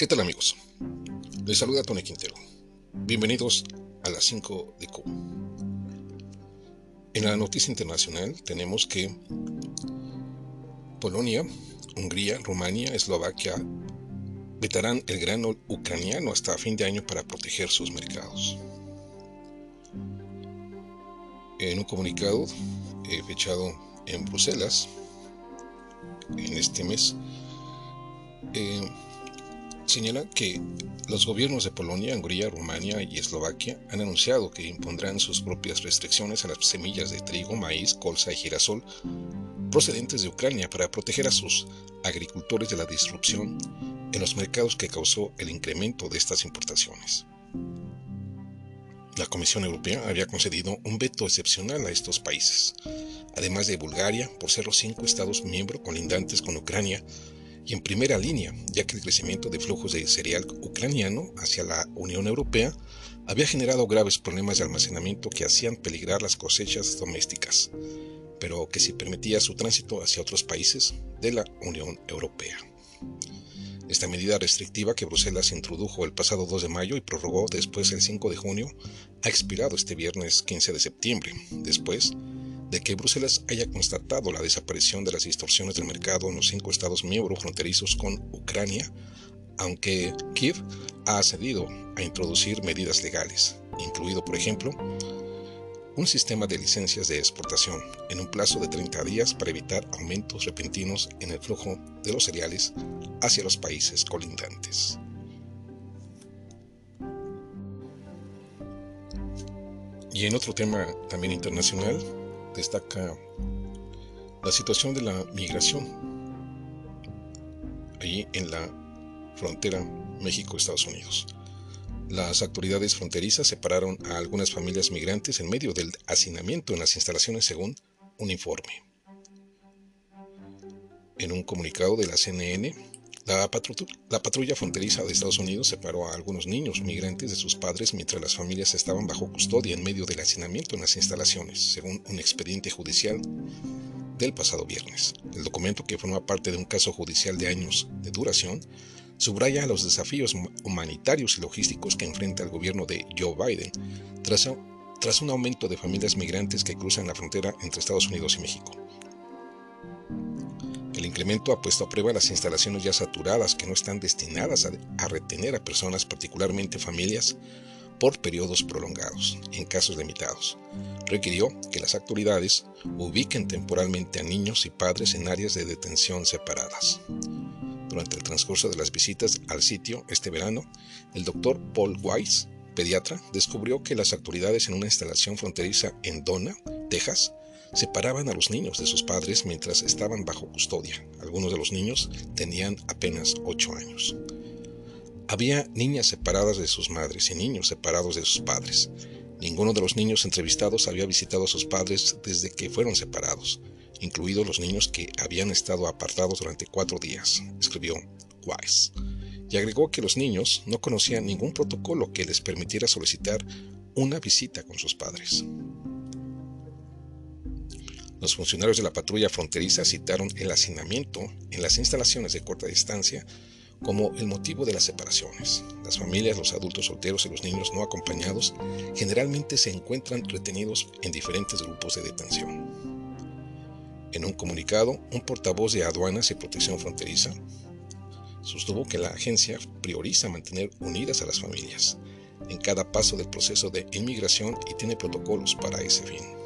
¿Qué tal amigos? Les saluda Tony Quintero. Bienvenidos a las 5 de Q. En la noticia internacional tenemos que Polonia, Hungría, Rumania, Eslovaquia vetarán el grano ucraniano hasta fin de año para proteger sus mercados. En un comunicado eh, fechado en Bruselas en este mes, eh, señala que los gobiernos de Polonia, Hungría, Rumania y Eslovaquia han anunciado que impondrán sus propias restricciones a las semillas de trigo, maíz, colza y girasol procedentes de Ucrania para proteger a sus agricultores de la disrupción en los mercados que causó el incremento de estas importaciones. La Comisión Europea había concedido un veto excepcional a estos países, además de Bulgaria, por ser los cinco estados miembros colindantes con Ucrania y en primera línea, ya que el crecimiento de flujos de cereal ucraniano hacia la Unión Europea había generado graves problemas de almacenamiento que hacían peligrar las cosechas domésticas, pero que sí permitía su tránsito hacia otros países de la Unión Europea. Esta medida restrictiva que Bruselas introdujo el pasado 2 de mayo y prorrogó después el 5 de junio ha expirado este viernes 15 de septiembre, después de que Bruselas haya constatado la desaparición de las distorsiones del mercado en los cinco estados miembros fronterizos con Ucrania, aunque Kiev ha accedido a introducir medidas legales, incluido, por ejemplo, un sistema de licencias de exportación en un plazo de 30 días para evitar aumentos repentinos en el flujo de los cereales hacia los países colindantes. Y en otro tema también internacional, destaca la situación de la migración allí en la frontera México-Estados Unidos. Las autoridades fronterizas separaron a algunas familias migrantes en medio del hacinamiento en las instalaciones según un informe. En un comunicado de la CNN, la, la, patrulla fronteriza de Estados Unidos separó a algunos niños migrantes de sus padres mientras las familias estaban bajo custodia en medio del hacinamiento en las instalaciones, según un expediente judicial del pasado viernes. El documento, que forma parte de un caso judicial de años de duración, subraya los desafíos humanitarios y logísticos que enfrenta el gobierno de Joe Biden tras un aumento de familias migrantes que cruzan la frontera entre Estados Unidos y México. Incremento ha puesto a prueba las instalaciones ya saturadas que no están destinadas a, retener a personas, particularmente familias, por periodos prolongados, en casos limitados. Requirió que las autoridades ubiquen temporalmente a niños y padres en áreas de detención separadas. Durante el transcurso de las visitas al sitio este verano, el doctor Paul Weiss, pediatra, descubrió que las autoridades en una instalación fronteriza en Donna, Texas, separaban a los niños de sus padres mientras estaban bajo custodia. Algunos de los niños tenían apenas 8 años. Había niñas separadas de sus madres y niños separados de sus padres. Ninguno de los niños entrevistados había visitado a sus padres desde que fueron separados, incluidos los niños que habían estado apartados durante cuatro días, escribió Wise. Y agregó que los niños no conocían ningún protocolo que les permitiera solicitar una visita con sus padres. Los funcionarios de la patrulla fronteriza citaron el hacinamiento en las instalaciones de corta distancia como el motivo de las separaciones. Las familias, los adultos solteros y los niños no acompañados generalmente se encuentran retenidos en diferentes grupos de detención. En un comunicado, un portavoz de aduanas y protección fronteriza sostuvo que la agencia prioriza mantener unidas a las familias en cada paso del proceso de inmigración y tiene protocolos para ese fin.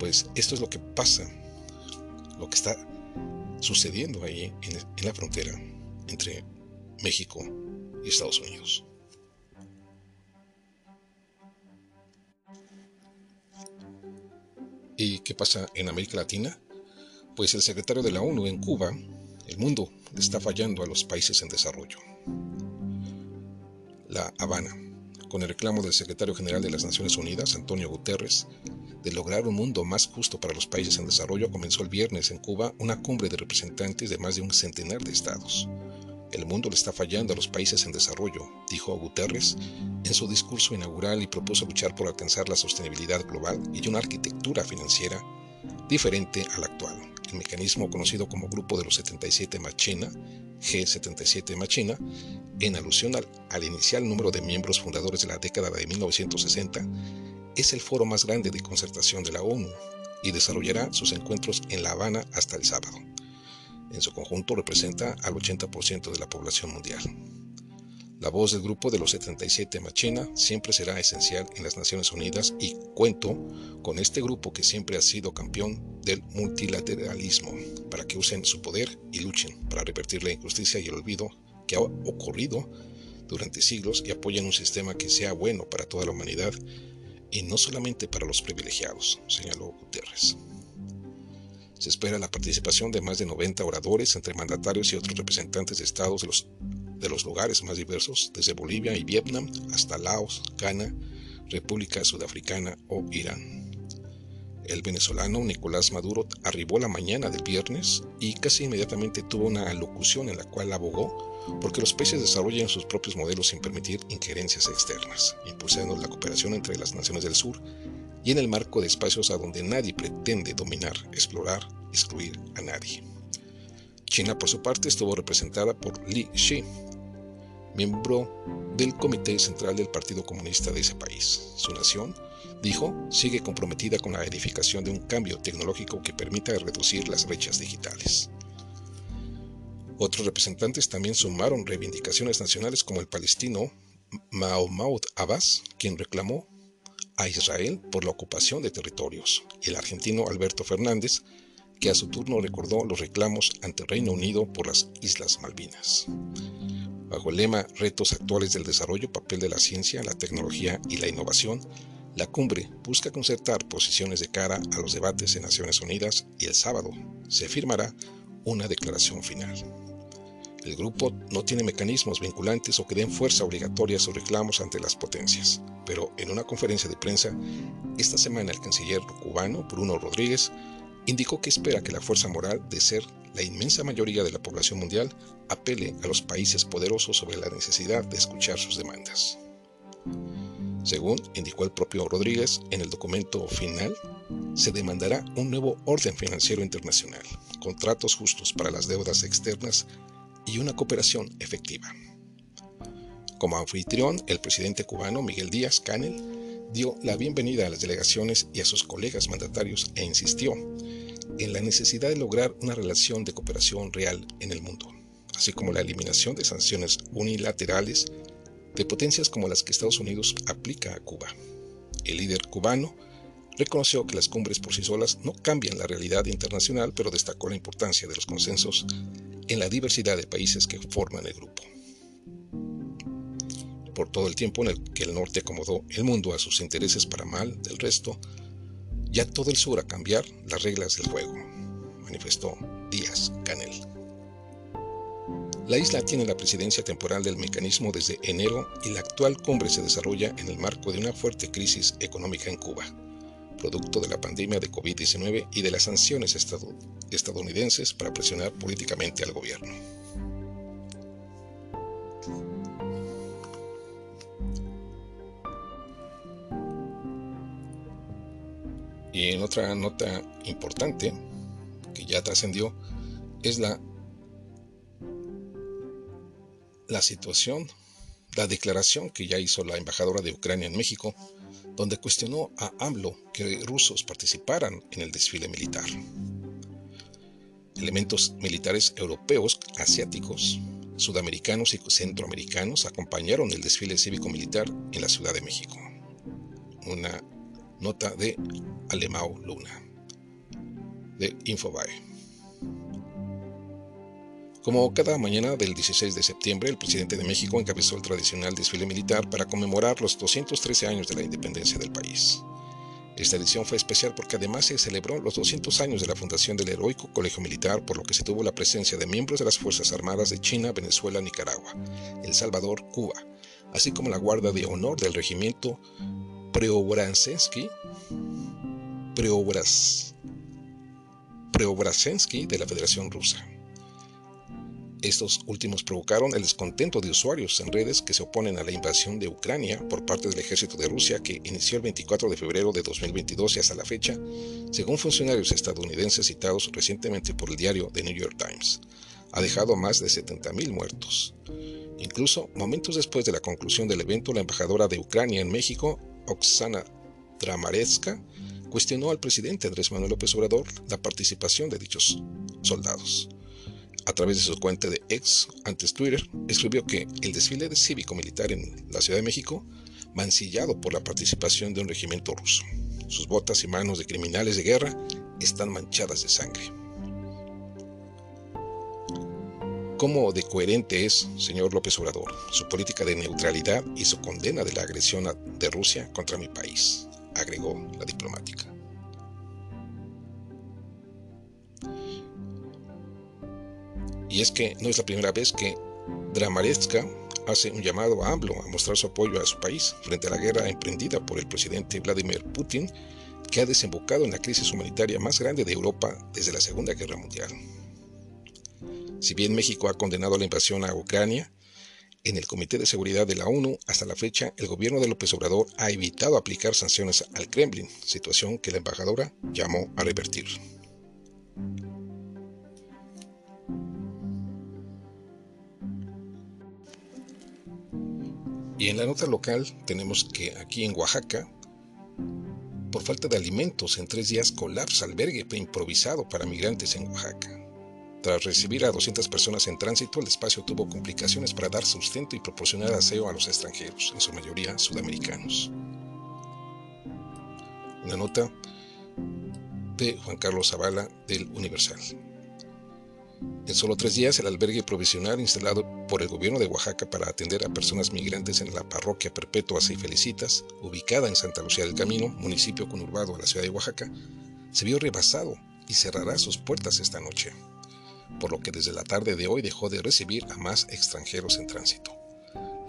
Pues esto es lo que pasa, lo que está sucediendo ahí en, la frontera entre México y Estados Unidos. ¿Y qué pasa en América Latina? Pues el secretario de la ONU en Cuba, el mundo está fallando a los países en desarrollo. La Habana, con el reclamo del secretario general de las Naciones Unidas, Antonio Guterres, de lograr un mundo más justo para los países en desarrollo, comenzó el viernes en Cuba una cumbre de representantes de más de un centenar de estados. El mundo le está fallando a los países en desarrollo, dijo Guterres en su discurso inaugural y propuso luchar por alcanzar la sostenibilidad global y una arquitectura financiera diferente a la actual, el mecanismo conocido como Grupo de los 77 Machina, G77 Machina, en alusión al, al, inicial número de miembros fundadores de la década de 1960, es el foro más grande de concertación de la ONU y desarrollará sus encuentros en La Habana hasta el sábado. En su conjunto representa al 80% de la población mundial. La voz del grupo de los 77 Machina siempre será esencial en las Naciones Unidas y cuento con este grupo que siempre ha sido campeón del multilateralismo para que usen su poder y luchen para revertir la injusticia y el olvido que ha ocurrido durante siglos y apoyen un sistema que sea bueno para toda la humanidad y no solamente para los privilegiados, señaló Guterres. Se espera la participación de más de 90 oradores entre mandatarios y otros representantes de estados de los de los lugares más diversos, desde Bolivia y Vietnam hasta Laos, Ghana, República Sudafricana o Irán. El venezolano Nicolás Maduro arribó la mañana del viernes y casi inmediatamente tuvo una alocución en la cual abogó porque los países desarrollen sus propios modelos sin permitir injerencias externas, impulsando la cooperación entre las naciones del sur y en el marco de espacios a donde nadie pretende dominar, explorar, excluir a nadie. China, por su parte, estuvo representada por Li Xi, miembro del Comité Central del Partido Comunista de ese país. Su nación, dijo, sigue comprometida con la edificación de un cambio tecnológico que permita reducir las brechas digitales. Otros representantes también sumaron reivindicaciones nacionales como el palestino Mahmoud Abbas, quien reclamó a Israel por la ocupación de territorios, y el argentino Alberto Fernández, que a su turno recordó los reclamos ante Reino Unido por las Islas Malvinas. Bajo el lema Retos actuales del desarrollo, papel de la ciencia, la tecnología y la innovación, la cumbre busca concertar posiciones de cara a los debates en Naciones Unidas y el sábado se firmará una declaración final. El grupo no tiene mecanismos vinculantes o que den fuerza obligatoria a sus reclamos ante las potencias, pero en una conferencia de prensa esta semana el canciller cubano Bruno Rodríguez indicó que espera que la fuerza moral de ser la inmensa mayoría de la población mundial apele a los países poderosos sobre la necesidad de escuchar sus demandas. Según indicó el propio Rodríguez en el documento final, se demandará un nuevo orden financiero internacional, contratos justos para las deudas externas y una cooperación efectiva. Como anfitrión, el presidente cubano Miguel Díaz Canel dio la bienvenida a las delegaciones y a sus colegas mandatarios e insistió en la necesidad de lograr una relación de cooperación real en el mundo, así como la eliminación de sanciones unilaterales de potencias como las que Estados Unidos aplica a Cuba. El líder cubano reconoció que las cumbres por sí solas no cambian la realidad internacional, pero destacó la importancia de los consensos en la diversidad de países que forman el grupo. Por todo el tiempo en el que el norte acomodó el mundo a sus intereses para mal del resto, ya todo el sur a cambiar las reglas del juego, manifestó Díaz Canel. La isla tiene la presidencia temporal del mecanismo desde enero y la actual cumbre se desarrolla en el marco de una fuerte crisis económica en Cuba, producto de la pandemia de COVID-19 y de las sanciones estadounidenses para presionar políticamente al gobierno. Y en otra nota importante que ya trascendió es la, la situación, la declaración que ya hizo la embajadora de Ucrania en México, donde cuestionó a AMLO que rusos participaran en el desfile militar. Elementos militares europeos, asiáticos, sudamericanos y centroamericanos acompañaron el desfile cívico-militar en la Ciudad de México. Una nota de Alemao Luna, de Infobae. Como cada mañana del 16 de septiembre, el presidente de México encabezó el tradicional desfile militar para conmemorar los 213 años de la independencia del país. Esta edición fue especial porque además se celebró los 200 años de la fundación del heroico Colegio Militar, por lo que se tuvo la presencia de miembros de las Fuerzas Armadas de China, Venezuela, Nicaragua, El Salvador, Cuba, así como la Guardia de Honor del Regimiento Preobrazhensky, Preobrazhensky de la Federación Rusa. Estos últimos provocaron el descontento de usuarios en redes que se oponen a la invasión de Ucrania por parte del ejército de Rusia que inició el 24 de febrero de 2022 y hasta la fecha, según funcionarios estadounidenses citados recientemente por el diario The New York Times, ha dejado más de 70.000 muertos. Incluso, momentos después de la conclusión del evento, la embajadora de Ucrania en México, Oksana Dramaretska, cuestionó al presidente Andrés Manuel López Obrador la participación de dichos soldados a través de su cuenta de ex, antes Twitter, escribió que el desfile de cívico-militar en la Ciudad de México, mancillado por la participación de un regimiento ruso. Sus botas y manos de criminales de guerra están manchadas de sangre. ¿Cómo de coherente es, señor López Obrador, su política de neutralidad y su condena de la agresión de Rusia contra mi país? agregó la diplomática. Y es que no es la primera vez que Dramaretska hace un llamado a AMLO a mostrar su apoyo a su país frente a la guerra emprendida por el presidente Vladimir Putin, que ha desembocado en la crisis humanitaria más grande de Europa desde la Segunda Guerra Mundial. Si bien México ha condenado la invasión a Ucrania, en el Comité de Seguridad de la ONU, hasta la fecha, el gobierno de López Obrador ha evitado aplicar sanciones al Kremlin, situación que la embajadora llamó a revertir. Y en la nota local tenemos que aquí en Oaxaca, por falta de alimentos, en tres días colapsa albergue improvisado para migrantes en Oaxaca. Tras recibir a 200 personas en tránsito, el espacio tuvo complicaciones para dar sustento y proporcionar aseo a los extranjeros, en su mayoría sudamericanos. Una nota de Juan Carlos Zavala del Universal. En solo tres días, el albergue provisional instalado por el gobierno de Oaxaca para atender a personas migrantes en la parroquia Perpetuas y Felicitas, ubicada en Santa Lucía del Camino, municipio conurbado a la ciudad de Oaxaca, se vio rebasado y cerrará sus puertas esta noche, por lo que desde la tarde de hoy dejó de recibir a más extranjeros en tránsito.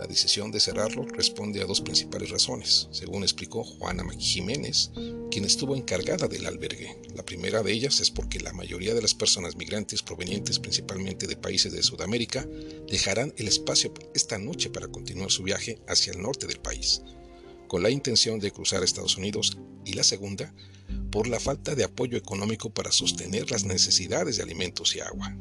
La decisión de cerrarlo responde a dos principales razones, según explicó Juana Jiménez, quien estuvo encargada del albergue. La primera de ellas es porque la mayoría de las personas migrantes provenientes principalmente de países de Sudamérica dejarán el espacio esta noche para continuar su viaje hacia el norte del país, con la intención de cruzar Estados Unidos, y la segunda, por la falta de apoyo económico para sostener las necesidades de alimentos y agua.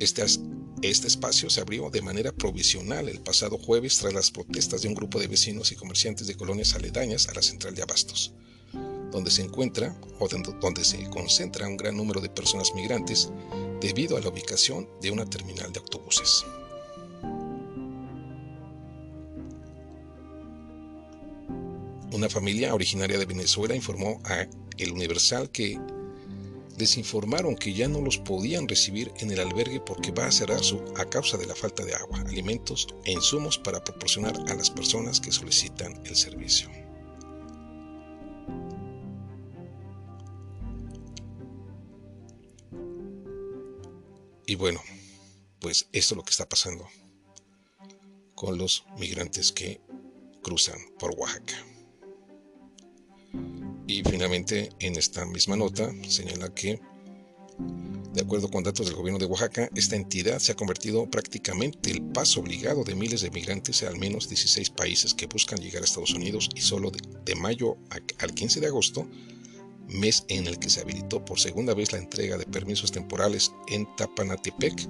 Este espacio se abrió de manera provisional el pasado jueves tras las protestas de un grupo de vecinos y comerciantes de colonias aledañas a la central de Abastos, donde se encuentra o donde se concentra un gran número de personas migrantes debido a la ubicación de una terminal de autobuses. Una familia originaria de Venezuela informó a El Universal que les informaron que ya no los podían recibir en el albergue porque va a cerrar su, a causa de la falta de agua, alimentos e insumos para proporcionar a las personas que solicitan el servicio. Y bueno, pues esto es lo que está pasando con los migrantes que cruzan por Oaxaca. Y finalmente, en esta misma nota, señala que, de acuerdo con datos del gobierno de Oaxaca, esta entidad se ha convertido prácticamente el paso obligado de miles de migrantes a al menos 16 países que buscan llegar a Estados Unidos y solo de, mayo al 15 de agosto, mes en el que se habilitó por segunda vez la entrega de permisos temporales en Tapanatepec,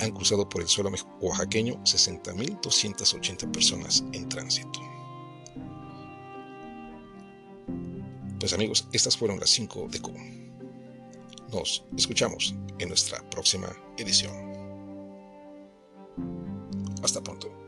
han cruzado por el suelo oaxaqueño 60.280 personas en tránsito. Pues amigos, estas fueron las 5 de Q. Nos escuchamos en nuestra próxima edición. Hasta pronto.